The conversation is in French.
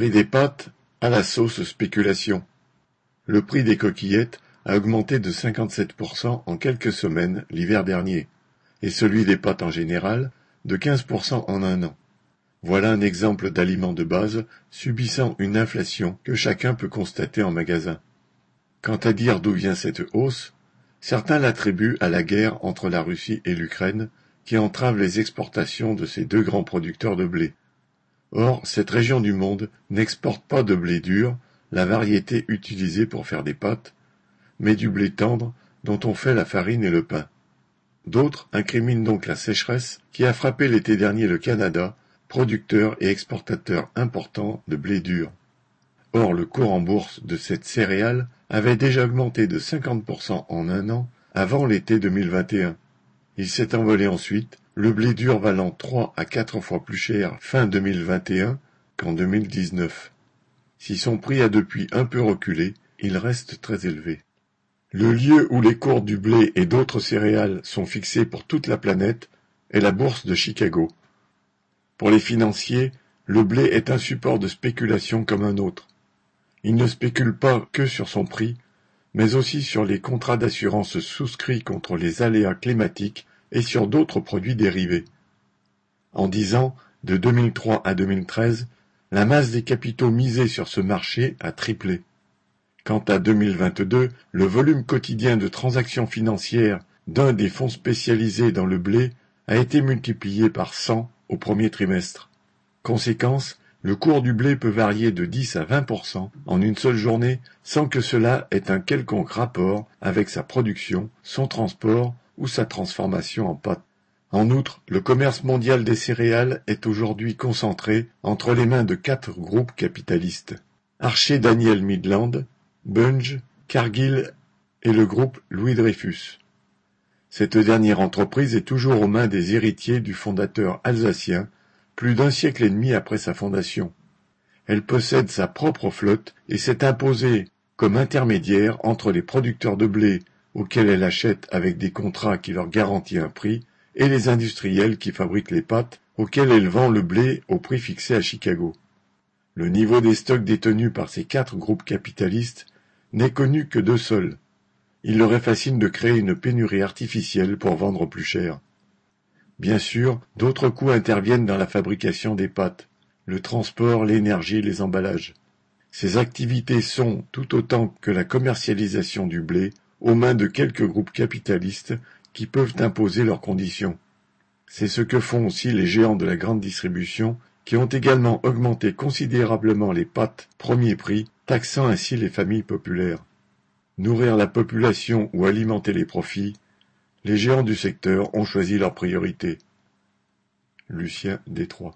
Prix des pâtes à la sauce spéculation. Le prix des coquillettes a augmenté de 57% en quelques semaines l'hiver dernier, et celui des pâtes en général de 15% en un an. Voilà un exemple d'aliment de base subissant une inflation que chacun peut constater en magasin. Quant à dire d'où vient cette hausse, certains l'attribuent à la guerre entre la Russie et l'Ukraine qui entrave les exportations de ces deux grands producteurs de blé. Or, cette région du monde n'exporte pas de blé dur, la variété utilisée pour faire des pâtes, mais du blé tendre dont on fait la farine et le pain. D'autres incriminent donc la sécheresse qui a frappé l'été dernier le Canada, producteur et exportateur important de blé dur. Or, le cours en bourse de cette céréale avait déjà augmenté de 50% en un an avant l'été 2021. Il s'est envolé ensuite, le blé dur valant trois à quatre fois plus cher fin 2021 qu'en 2019. Si son prix a depuis un peu reculé, il reste très élevé. Le lieu où les cours du blé et d'autres céréales sont fixés pour toute la planète est la bourse de Chicago. Pour les financiers, le blé est un support de spéculation comme un autre. Il ne spécule pas que sur son prix, mais aussi sur les contrats d'assurance souscrits contre les aléas climatiques et sur d'autres produits dérivés. En dix ans, de 2003 à 2013, la masse des capitaux misés sur ce marché a triplé. Quant à 2022, le volume quotidien de transactions financières d'un des fonds spécialisés dans le blé a été multiplié par 100 au premier trimestre. Conséquence, le cours du blé peut varier de 10 à 20% en une seule journée sans que cela ait un quelconque rapport avec sa production, son transport sa transformation en pâte. En outre, le commerce mondial des céréales est aujourd'hui concentré entre les mains de quatre groupes capitalistes. Archer Daniel Midland, Bunge, Cargill et le groupe Louis Dreyfus. Cette dernière entreprise est toujours aux mains des héritiers du fondateur alsacien, plus d'un siècle et demi après sa fondation. Elle possède sa propre flotte et s'est imposée comme intermédiaire entre les producteurs de blé auxquels elle achète avec des contrats qui leur garantissent un prix, et les industriels qui fabriquent les pâtes auxquels elle vend le blé au prix fixé à Chicago. Le niveau des stocks détenus par ces quatre groupes capitalistes n'est connu que d'eux seuls. Il leur est facile de créer une pénurie artificielle pour vendre plus cher. Bien sûr, d'autres coûts interviennent dans la fabrication des pâtes, le transport, l'énergie, les emballages. Ces activités sont, tout autant que la commercialisation du blé, aux mains de quelques groupes capitalistes qui peuvent imposer leurs conditions. C'est ce que font aussi les géants de la grande distribution qui ont également augmenté considérablement les pâtes premier prix, taxant ainsi les familles populaires. Nourrir la population ou alimenter les profits, les géants du secteur ont choisi leur priorité. Lucien Détroit